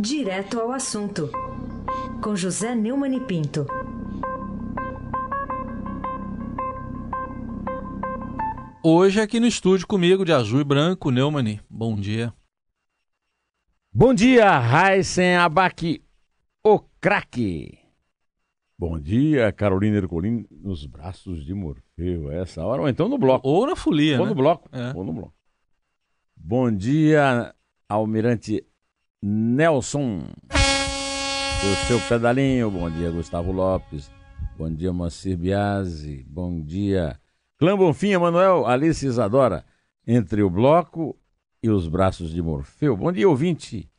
Direto ao assunto, com José Neumann e Pinto. Hoje aqui no estúdio comigo, de azul e branco, Neumann. Bom dia. Bom dia, Raíssen Abac, o craque. Bom dia, Carolina Ercolim, nos braços de Morfeu, essa hora, ou então no bloco. Ou na folia, Ou né? no bloco, É. ou no bloco. Bom dia, Almirante Nelson, o seu pedalinho. Bom dia, Gustavo Lopes. Bom dia, Moacir Biasi. Bom dia, Clã Bonfim, Emanuel, Alice Isadora. Entre o bloco e os braços de Morfeu. Bom dia, ouvinte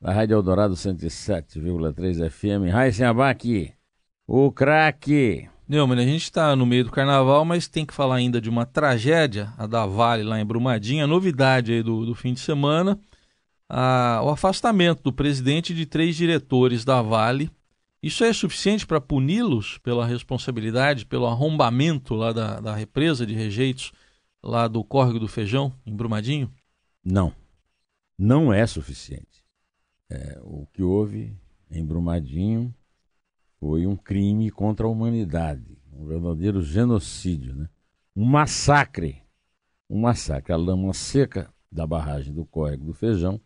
da Rádio Eldorado 107,3 FM. Raíssen Abac, o craque. Neumann, a gente está no meio do carnaval, mas tem que falar ainda de uma tragédia, a da Vale lá em Brumadinho. A novidade aí do, do fim de semana, a- o afastamento do presidente de três diretores da Vale. Isso é suficiente para puni-los pela responsabilidade, pelo arrombamento lá da, da represa de rejeitos lá do Córrego do Feijão, em Brumadinho? Não, não é suficiente. É, o que houve em Brumadinho foi um crime contra a humanidade, um verdadeiro genocídio, né? um massacre. Um massacre. A lama seca da barragem do Córrego do Feijão,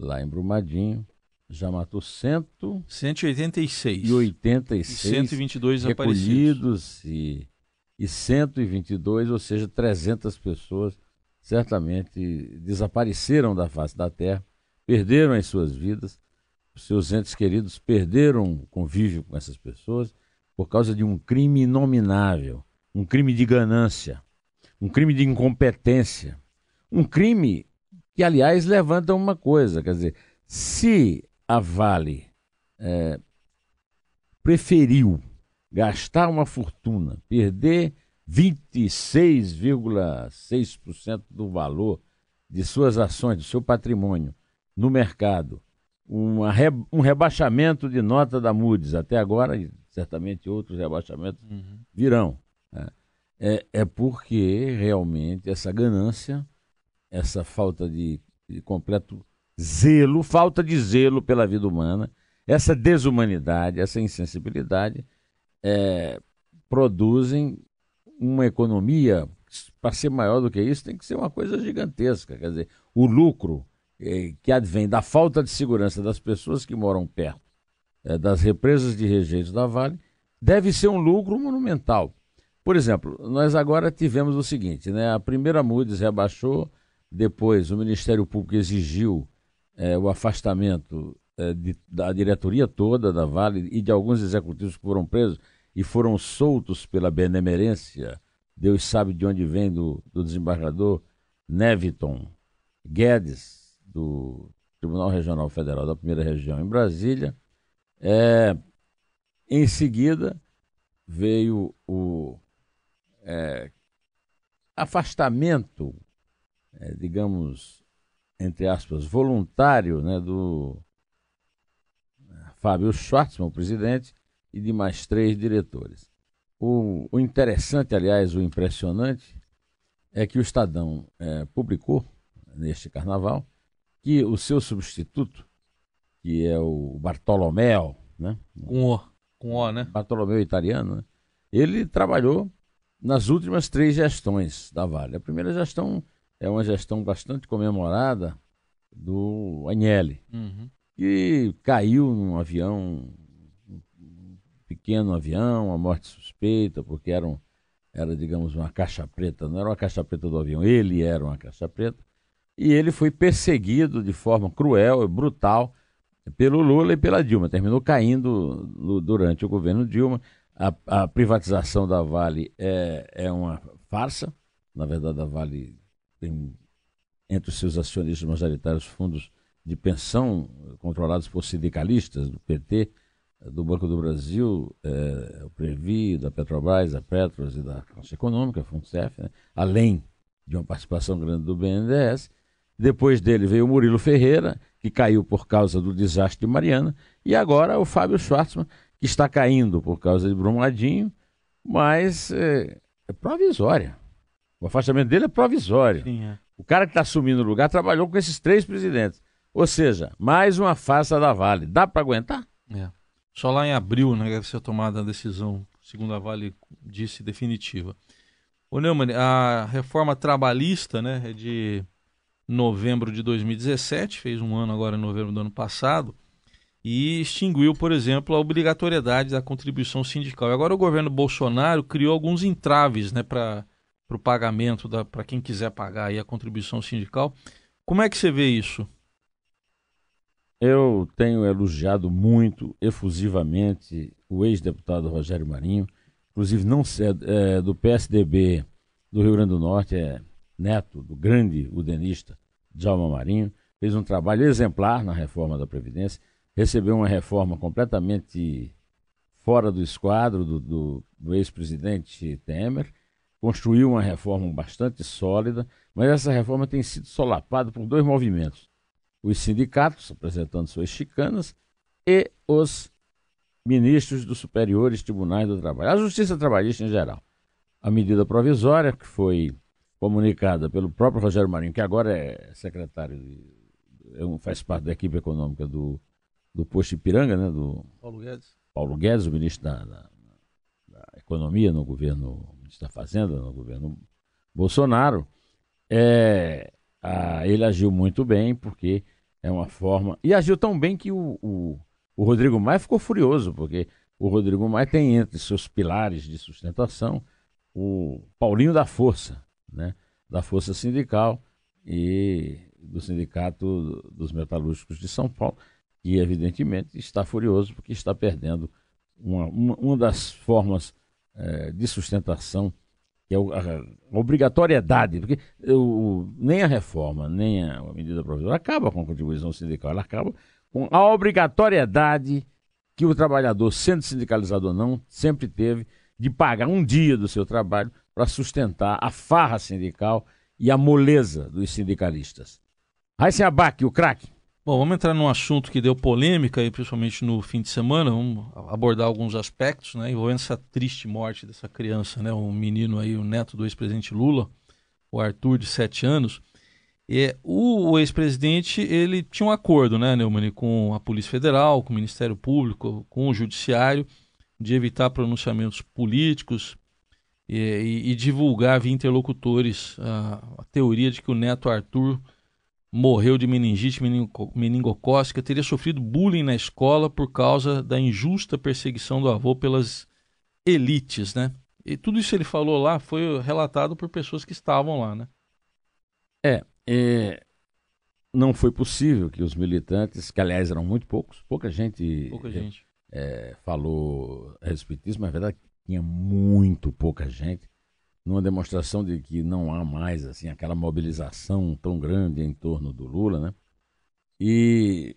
lá em Brumadinho, já matou 186. 186 E 122 desaparecidos. recolhidos e, e 122, ou seja, 300 pessoas certamente desapareceram da face da terra, perderam as suas vidas, os seus entes queridos perderam o convívio com essas pessoas por causa de um crime inominável, um crime de ganância, um crime de incompetência, um crime que, aliás, levanta uma coisa, quer dizer, se a Vale eh, preferiu gastar uma fortuna, perder 26,6% do valor de suas ações, do seu patrimônio no mercado, um rebaixamento de nota da Moody's até agora, e certamente outros rebaixamentos virão. né? É, é porque realmente essa ganância, essa falta de, de completo zelo, falta de zelo pela vida humana, essa desumanidade, essa insensibilidade, é, produzem uma economia, para ser maior do que isso, tem que ser uma coisa gigantesca. Quer dizer, o lucro eh, que advém da falta de segurança das pessoas que moram perto eh, das represas de rejeitos da Vale deve ser um lucro monumental. Por exemplo, nós agora tivemos o seguinte, né? A primeira Moody's rebaixou, depois o Ministério Público exigiu eh, o afastamento eh, de- da diretoria toda da Vale e de alguns executivos que foram presos e foram soltos pela benemerência, Deus sabe de onde vem, do, do desembargador Neviton Guedes, do Tribunal Regional Federal da Primeira Região em Brasília. É, em seguida, veio o é, afastamento, é, digamos, entre aspas, voluntário né, do Fábio Schwartzman, o presidente, e de mais três diretores. O, o interessante, aliás, o impressionante, é que o Estadão eh, publicou, neste carnaval, que o seu substituto, que é o Bartolomeu, né? Com O. Com O, né? Bartolomeu italiano, né? ele trabalhou nas últimas três gestões da Vale. A primeira gestão é uma gestão bastante comemorada do Agnelli, Uhum. que caiu num avião, um pequeno avião, uma morte suspeita, porque era, um, era, digamos, uma caixa preta, não era uma caixa preta do avião, ele era uma caixa preta, e ele foi perseguido de forma cruel e brutal pelo Lula e pela Dilma. Terminou caindo durante o governo Dilma. A, a privatização da Vale é, é uma farsa. Na verdade, a Vale tem entre os seus acionistas majoritários fundos de pensão controlados por sindicalistas do PT, do Banco do Brasil, eh, o Previ, da Petrobras, da Petros e da Caixa Econômica, FUNCEF, né? além de uma participação grande do BNDES. Depois dele veio o Murilo Ferreira, que caiu por causa do desastre de Mariana, e agora o Fábio Schwartzman, que está caindo por causa de Brumadinho, mas é, é provisória. O afastamento dele é provisório. Sim, é. O cara que está assumindo o lugar trabalhou com esses três presidentes. Ou seja, mais uma farsa da Vale. Dá para aguentar? É. Só lá em abril, né, deve ser tomada a decisão, segundo a Vale disse, definitiva. Ô Neumann, a reforma trabalhista, né, é de novembro de 2017, fez um ano agora em novembro do ano passado, e extinguiu, por exemplo, a obrigatoriedade da contribuição sindical. E agora o governo Bolsonaro criou alguns entraves né, para o pagamento, para quem quiser pagar aí a contribuição sindical. Como é que você vê isso? Eu tenho elogiado muito, efusivamente, o ex-deputado Rogério Marinho, inclusive não é, é, do PSDB do Rio Grande do Norte, é neto do grande udenista Djalma Marinho, fez um trabalho exemplar na reforma da Previdência, recebeu uma reforma completamente fora do esquadro do, do, do ex-presidente Temer, construiu uma reforma bastante sólida, mas essa reforma tem sido solapada por dois movimentos os sindicatos apresentando suas chicanas e os ministros dos superiores tribunais do trabalho. A Justiça Trabalhista em geral. A medida provisória que foi comunicada pelo próprio Rogério Marinho, que agora é secretário, de, é faz parte da equipe econômica do, do posto Ipiranga, né, do Paulo Guedes, Paulo Guedes o ministro da, da, da Economia no governo, ministro da Fazenda no governo Bolsonaro, é, ah, ele agiu muito bem, porque é uma forma. E agiu tão bem que o, o, o Rodrigo Maia ficou furioso, porque o Rodrigo Maia tem entre seus pilares de sustentação o Paulinho da Força, né? da Força Sindical e do Sindicato dos Metalúrgicos de São Paulo, que evidentemente está furioso porque está perdendo uma, uma, uma das formas é, de sustentação que é a, obrigatoriedade, porque eu, nem a reforma, nem a, medida provisória acaba com a contribuição sindical, ela acaba com a obrigatoriedade que o trabalhador, sendo sindicalizado ou não, sempre teve de pagar um dia do seu trabalho para sustentar a farra sindical e a moleza dos sindicalistas. Raíssa Abac, o craque. Bom, vamos entrar num assunto que deu polêmica, principalmente no fim de semana. Vamos abordar alguns aspectos, né, envolvendo essa triste morte dessa criança, né, um menino aí, o neto do ex-presidente Lula, o Arthur, de 7 anos. O, o ex-presidente ele tinha um acordo, né, Neumann, com a Polícia Federal, com o Ministério Público, com o Judiciário, de evitar pronunciamentos políticos e, e, e divulgar via interlocutores a, a teoria de que o neto Arthur morreu de meningite meningocócica, teria sofrido bullying na escola por causa da injusta perseguição do avô pelas elites, né? E tudo isso ele falou lá foi relatado por pessoas que estavam lá, né? É, é não foi possível que os militantes, que aliás eram muito poucos, pouca gente, pouca gente. É, falou a respeito disso, mas na verdade tinha muito pouca gente numa demonstração de que não há mais assim aquela mobilização tão grande em torno do Lula, né? E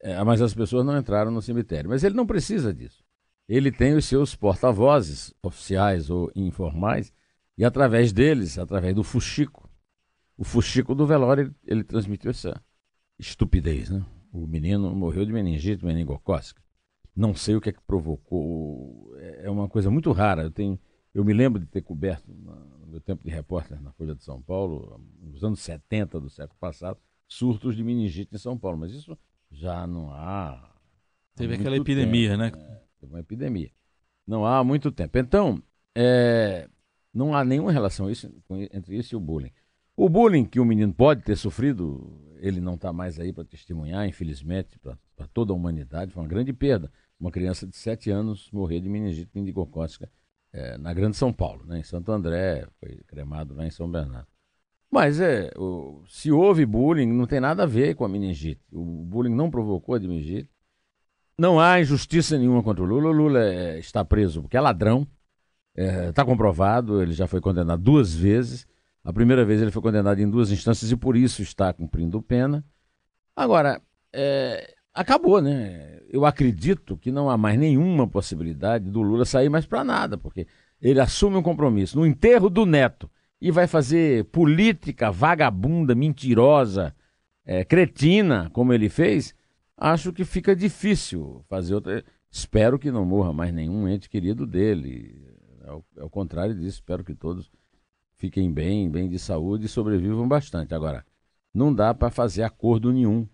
é, mas as pessoas não entraram no cemitério. Mas ele não precisa disso. Ele tem os seus porta-vozes oficiais ou informais e através deles, através do fuxico, o fuxico do velório, ele, ele transmitiu essa estupidez, né? O menino morreu de meningite meningocócica. Não sei o que é que provocou. É, é uma coisa muito rara. Eu tenho eu me lembro de ter coberto, no meu tempo de repórter na Folha de São Paulo, nos anos 70 do século passado, surtos de meningite em São Paulo, mas isso já não há. Teve aquela epidemia, tempo, né? né? Teve uma epidemia. Não há muito tempo. Então, é, não há nenhuma relação isso, entre isso e o bullying. O bullying que o menino pode ter sofrido, ele não está mais aí para testemunhar, infelizmente, para toda a humanidade, foi uma grande perda. Uma criança de 7 anos morrer de meningite meningocócica é, na Grande São Paulo, né, em Santo André, foi cremado lá em São Bernardo. Mas é, o, se houve bullying, não tem nada a ver com a meningite. O bullying não provocou a meningite. Não há injustiça nenhuma contra o Lula. O Lula é, está preso porque é ladrão. Está é, comprovado, ele já foi condenado duas vezes. A primeira vez ele foi condenado em duas instâncias e por isso está cumprindo pena. Agora, é, acabou, né? Eu acredito que não há mais nenhuma possibilidade do Lula sair mais para nada, porque ele assume um compromisso no enterro do neto e vai fazer política vagabunda, mentirosa, é, cretina, como ele fez. Acho que fica difícil fazer outra. Espero que não morra mais nenhum ente querido dele. É o, é o contrário disso. Espero que todos fiquem bem, bem de saúde e sobrevivam bastante. Agora, não dá para fazer acordo nenhum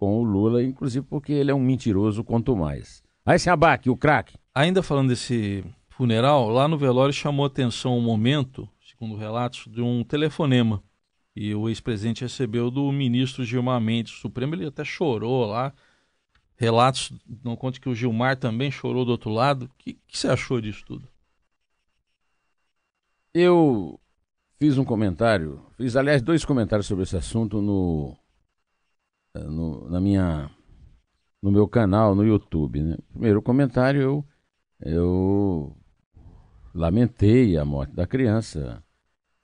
com o Lula, inclusive porque ele é um mentiroso quanto mais. Aí se abaque, o craque. Ainda falando desse funeral, lá no velório chamou atenção um momento, segundo relatos, de um telefonema. E o ex-presidente recebeu do ministro Gilmar Mendes, o Supremo, ele até chorou lá. Relatos, não conte que o Gilmar também chorou do outro lado. O que, que você achou disso tudo? Eu fiz um comentário, fiz aliás dois comentários sobre esse assunto no minha no meu canal no YouTube. Né? Primeiro comentário eu eu lamentei a morte da criança.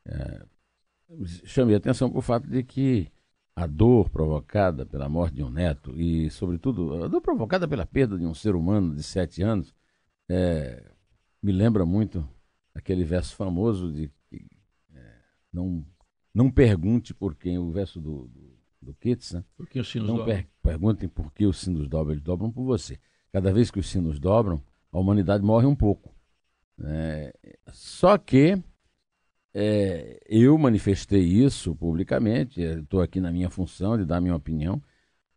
É, chamei atenção para o fato de que a dor provocada pela morte de um neto e, sobretudo, a dor provocada pela perda de um ser humano de sete anos é, me lembra muito aquele verso famoso de é, não, não pergunte por quem, o verso do, do, do Keats, né? Por que os sinos não dobram? Per, perguntem por que os sinos dobram, eles dobram por você. Cada vez que os sinos dobram, a humanidade morre um pouco. É, só que é, eu manifestei isso publicamente, estou aqui na minha função de dar minha opinião,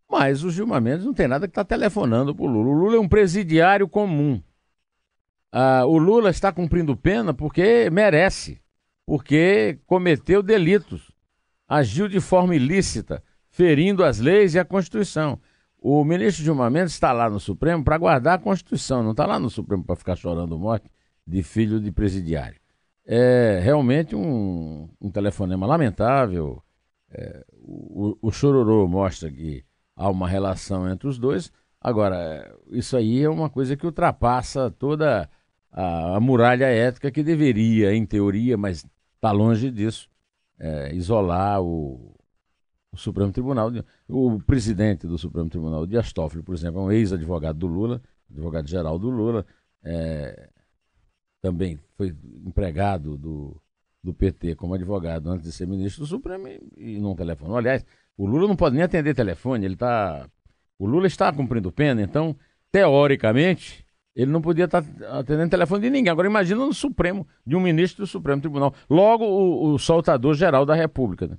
mas o Gilmar Mendes não tem nada que está telefonando para o Lula. O Lula é um presidiário comum. Ah, o Lula está cumprindo pena porque merece, porque cometeu delitos, agiu de forma ilícita, ferindo as leis e a Constituição. O ministro Gilmar Mendes está lá no Supremo para guardar a Constituição, não está lá no Supremo para ficar chorando morte de filho de presidiário. É realmente um, um telefonema lamentável. É, o, o chororô mostra que há uma relação entre os dois. Agora, isso aí é uma coisa que ultrapassa toda a, a muralha ética que deveria, em teoria, mas está longe disso, é, isolar o, o Supremo Tribunal. O presidente do Supremo Tribunal, Dias Toffoli, por exemplo, é um ex-advogado do Lula, advogado-geral do Lula, é, também foi empregado do, do PT como advogado antes de ser ministro do Supremo e, e não telefonou. Aliás, o Lula não pode nem atender telefone, ele está. O Lula está cumprindo pena, então, teoricamente, ele não podia estar atendendo telefone de ninguém. Agora imagina no Supremo, de um ministro do Supremo Tribunal. Logo, o, o soltador geral da República. Né?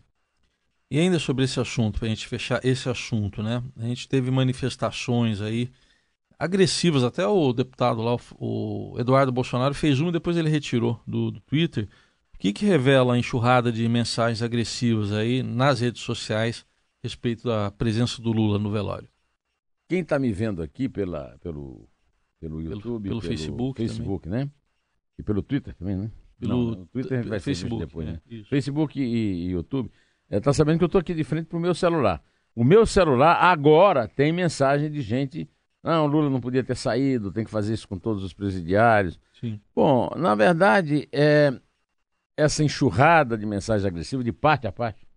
E ainda sobre esse assunto, para a gente fechar esse assunto, né? A gente teve manifestações aí agressivas, até o deputado lá, o Eduardo Bolsonaro, fez uma e depois ele retirou do, do Twitter. O que, que revela a enxurrada de mensagens agressivas aí nas redes sociais a respeito da presença do Lula no velório? Quem está me vendo aqui pela, pelo, pelo YouTube, pelo, pelo, Facebook, Facebook né? E pelo Twitter também, né? Pelo Não, Twitter vai Facebook depois, né? É, Facebook e, e YouTube. Está é, sabendo que eu estou aqui de frente para o meu celular. O meu celular agora tem mensagem de gente não, Lula não podia ter saído, tem que fazer isso com todos os presidiários. Sim. Bom, na verdade, é, essa enxurrada de mensagem agressiva, de parte a parte,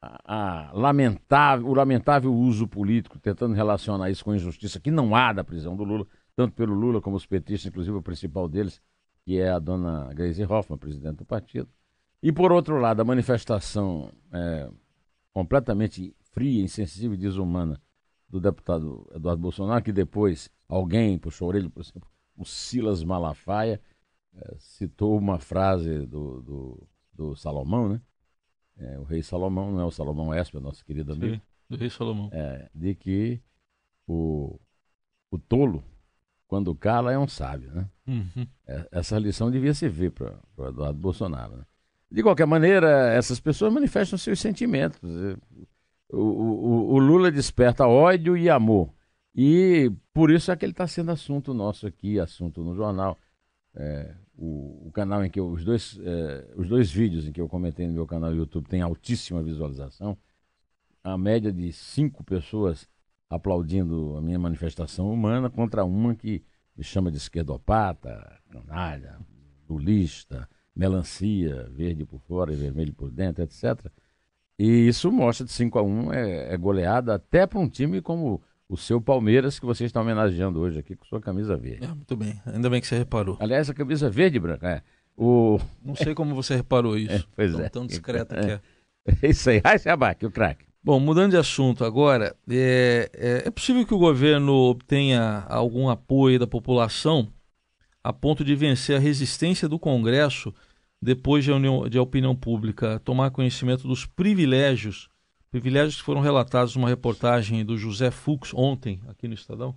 a, a lamentável, o lamentável uso político, tentando relacionar isso com a injustiça que não há da prisão do Lula, tanto pelo Lula como os petistas, inclusive o principal deles, que é a dona Grace Hoffmann, presidente do partido. E, por outro lado, a manifestação é, completamente fria, insensível e desumana do deputado Eduardo Bolsonaro, que depois alguém puxou a orelha, por exemplo, o Silas Malafaia, é, citou uma frase do, do, do Salomão, né? É, o rei Salomão, não é o Salomão Esper, nosso querido amigo. Sim, do rei Salomão. É, de que o, o tolo, quando cala, é um sábio, né? Uhum. É, essa lição devia servir para o Eduardo Bolsonaro, né? De qualquer maneira, essas pessoas manifestam seus sentimentos. O, o, o Lula desperta ódio e amor. E por isso é que ele está sendo assunto nosso aqui, assunto no jornal. É, o, o, canal em que eu, os dois, é, os dois vídeos em que eu comentei no meu canal do YouTube tem altíssima visualização. A média de cinco pessoas aplaudindo a minha manifestação humana contra uma que me chama de esquerdopata, canalha, lulista, melancia, verde por fora e vermelho por dentro, etc. E isso mostra de 5 a 1 é, é goleada até para um time como o seu Palmeiras, que você está homenageando hoje aqui com sua camisa verde. É, muito bem, ainda bem que você reparou. Aliás, a camisa verde e branca, é. O... Não sei como você reparou isso. É, pois tão, é. Tão discreta que é. É isso aí. Ai, Sabac, o craque. Bom, mudando de assunto agora, é, é, é, possível que o governo obtenha algum apoio da população a ponto de vencer a resistência do Congresso depois de a, união, de a opinião pública tomar conhecimento dos privilégios Privilégios que foram relatados numa reportagem do José Fux ontem, aqui no Estadão.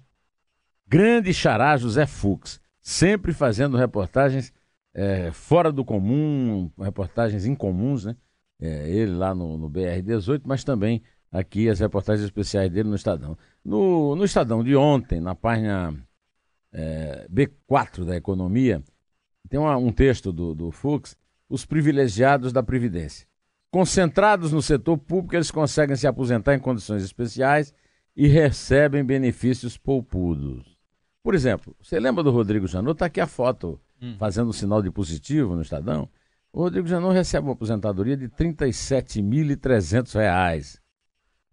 Grande xará José Fux, sempre fazendo reportagens é, fora do comum, reportagens incomuns, né? É, ele lá no, no BR-18, mas também aqui as reportagens especiais dele no Estadão. No, no Estadão de ontem, na página é, B4 da Economia, tem uma, um texto do, do Fux, Os Privilegiados da Previdência. Concentrados no setor público, eles conseguem se aposentar em condições especiais e recebem benefícios poupudos. Por exemplo, você lembra do Rodrigo Janot? Está aqui a foto hum. fazendo o sinal de positivo no Estadão. O Rodrigo Janot recebe uma aposentadoria de R$ 37.300.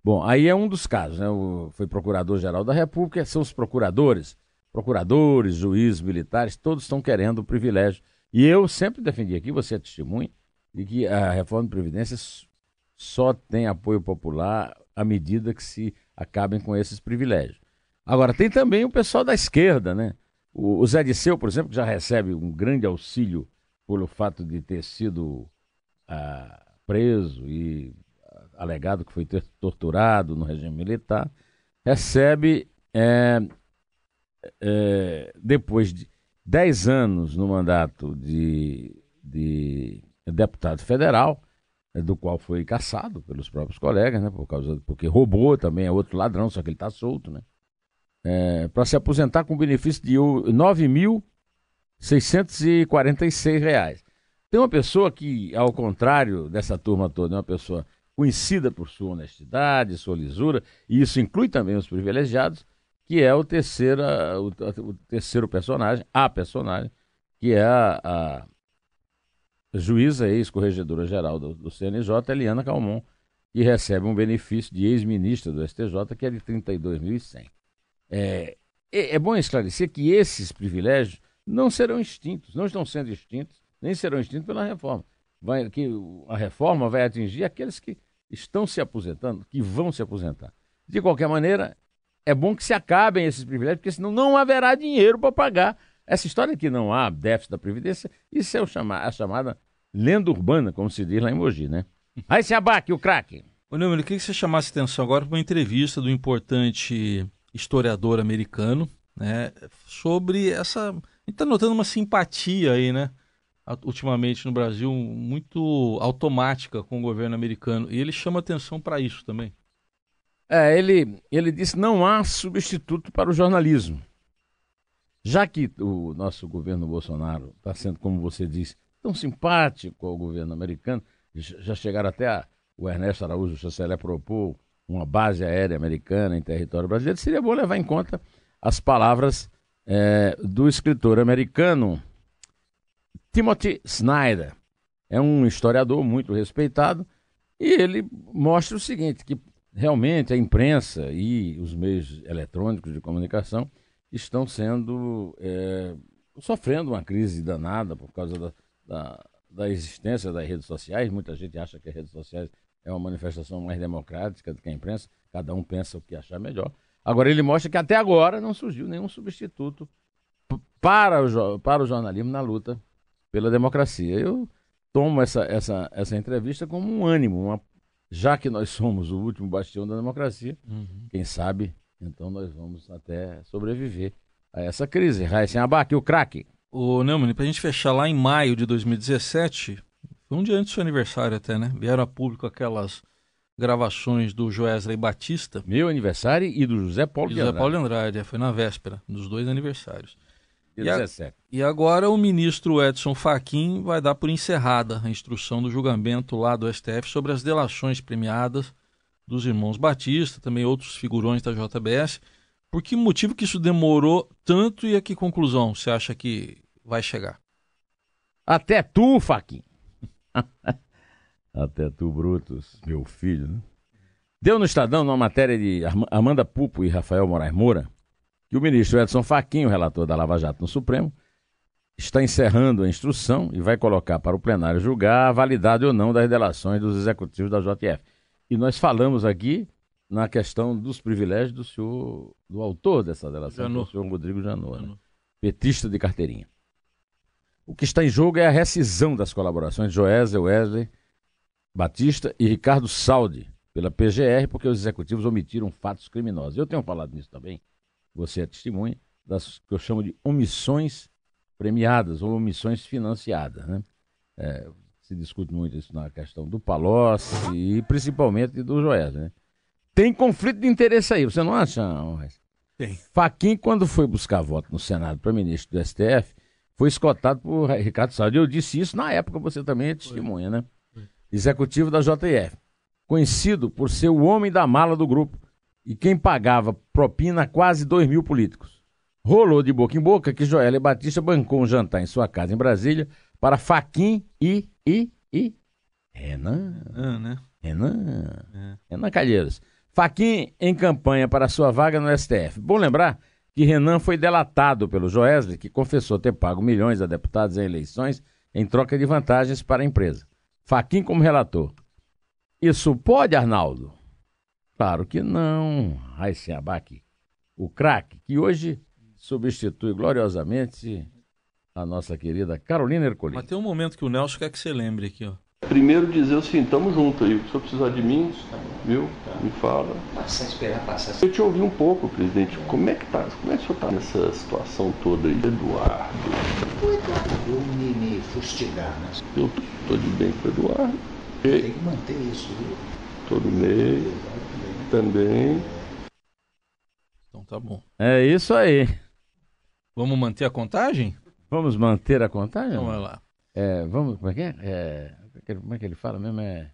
Bom, aí é um dos casos, né? O, foi procurador-geral da República, são os procuradores, procuradores, juízes, militares, todos estão querendo o privilégio. E eu sempre defendi aqui, você é testemunha, de que a reforma de Previdência só tem apoio popular à medida que se acabem com esses privilégios. Agora, tem também o pessoal da esquerda, né? O, o Zé Disseu, por exemplo, que já recebe um grande auxílio pelo fato de ter sido ah, preso e alegado que foi torturado no regime militar, recebe, é, é, depois de 10 anos no mandato de, de deputado federal, é, do qual foi caçado pelos próprios colegas, né, por causa, porque roubou também, é outro ladrão, só que ele está solto, né? É, para se aposentar com benefício de R$ 9.646. Tem uma pessoa que, ao contrário dessa turma toda, é uma pessoa conhecida por sua honestidade, sua lisura, e isso inclui também os privilegiados, que é o, terceira, o, o terceiro personagem, a personagem, que é a, a juíza ex-corregedora geral do, do CNJ, Eliana Calmon, que recebe um benefício de ex-ministra do STJ, que é de 32.100. É, é, é bom esclarecer que esses privilégios não serão extintos, não estão sendo extintos, nem serão extintos pela reforma. Vai, que a reforma vai atingir aqueles que estão se aposentando, que vão se aposentar. De qualquer maneira, é bom que se acabem esses privilégios, porque senão não haverá dinheiro para pagar essa história que não há déficit da Previdência, isso é o chama, a chamada lenda urbana, como se diz lá em Mogi, né? Aí se abaque o craque. Ô, Neumann, eu queria que você chamasse atenção agora para uma entrevista do importante historiador americano, né, sobre essa... A gente está notando uma simpatia aí, né, ultimamente no Brasil, muito automática com o governo americano, e ele chama atenção para isso também. É, ele, ele disse não há substituto para o jornalismo. Já que o nosso governo Bolsonaro está sendo, como você disse, tão simpático ao governo americano, já chegaram até a, o Ernesto Araújo Chanceler propor uma base aérea americana em território brasileiro, seria bom levar em conta as palavras é, do escritor americano Timothy Snyder. É um historiador muito respeitado e ele mostra o seguinte, que realmente a imprensa e os meios eletrônicos de comunicação estão sendo é, sofrendo uma crise danada por causa da, da, da, existência das redes sociais. Muita gente acha que as redes sociais é uma manifestação mais democrática do que a imprensa. Cada um pensa o que achar melhor. Agora ele mostra que até agora não surgiu nenhum substituto para o, para o jornalismo na luta pela democracia. Eu tomo essa, essa, essa entrevista como um ânimo, uma, já que nós somos o último bastião da democracia, uhum. quem sabe então nós vamos até sobreviver a essa crise. Raíssen Abac, o craque. O Neumann, para a gente fechar lá em maio de 2017, foi um dia antes do seu aniversário até, né? Vieram a público aquelas gravações do Joesley Batista. Meu aniversário e do José Paulo e de Andrade. José Paulo de Andrade, é, foi na véspera dos dois aniversários. E, a, e agora o ministro Edson Fachin vai dar por encerrada a instrução do julgamento lá do STF sobre as delações premiadas dos irmãos Batista, também outros figurões da JBS. Por que motivo que isso demorou tanto e a que conclusão você acha que vai chegar? Até tu, Faquin. Até tu, Brutus, meu filho. Né? Deu no Estadão, numa matéria de Amanda Pupo e Rafael Moraes Moura, que o ministro Edson Fachin, o relator da Lava Jato no Supremo, está encerrando a instrução e vai colocar para o plenário julgar a validade ou não das delações dos executivos da JF. E nós falamos aqui na questão dos privilégios do senhor, do autor dessa delação, o senhor Rodrigo Janot, né? petista de carteirinha. O que está em jogo é a rescisão das colaborações de Joésia Wesley Batista e Ricardo Saldi pela PGR porque os executivos omitiram fatos criminosos. Eu tenho falado nisso também, você é testemunha, das que eu chamo de omissões premiadas ou omissões financiadas. Né? É, se discute muito isso na questão do Palocci e principalmente do Joés. Né? Tem conflito de interesse aí, você não acha? Tem. Faquin, quando foi buscar voto no Senado para ministro do STF, foi escotado por Ricardo Salles. Eu disse isso na época, você também é testemunha, né? Executivo da JF. Conhecido por ser o homem da mala do grupo e quem pagava propina a quase dois mil políticos. Rolou de boca em boca que Joélia Batista bancou um jantar em sua casa em Brasília para Faquin e, e, e Renan. Ah, né? Renan. É. Renan Calheiros. Faquin em campanha para sua vaga no STF. Bom lembrar que Renan foi delatado pelo Joesley, que confessou ter pago milhões a deputados em eleições em troca de vantagens para a empresa. Faquin como relator. Isso pode, Arnaldo? Claro que não. Raíssen Abac, o craque, que hoje substitui gloriosamente a nossa querida Carolina Ercolim. Mas tem um momento que o Nelson quer que você lembre aqui, ó. Primeiro dizer assim, tamo junto aí. Se eu precisar de mim, viu? Me fala. Passar, esperar passar. Eu te ouvi um pouco, presidente. Como é que tá? Como é que o senhor tá nessa situação toda aí? Eduardo. O Eduardo viu me, me fustigar, né? Eu tô, tô de bem com o Eduardo. Tem E que manter isso, viu? tô do meio também. Então tá bom. É isso aí. Vamos manter a contagem? Vvamos manter a contagem? Então vai lá. É, vamos, como é que é? é? Como é que ele fala mesmo? É...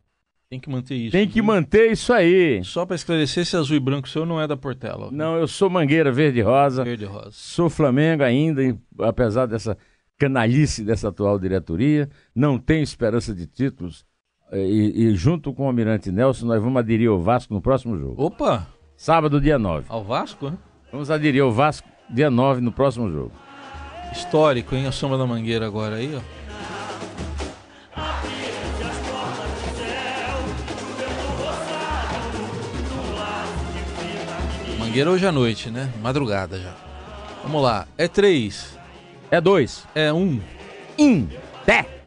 Tem que manter isso. Tem que viu? manter isso aí. Só pra esclarecer, esse azul e branco seu não é da Portela. Não, eu sou Mangueira Verde e Rosa. Verde e rosa. Sou Flamengo ainda, apesar dessa canalice dessa atual diretoria. Não tenho esperança de títulos. Eh, E, e junto com o Almirante Nelson, nós vamos aderir ao Vasco no próximo jogo. Opa! Sábado, dia 9. Ao Vasco, né? Vamos aderir ao Vasco dia 9 no próximo jogo. Histórico, hein? A sombra da mangueira agora aí, ó. Mangueira hoje à noite, né? Madrugada já. Vamos lá. É três. É dois. É um. In. Té.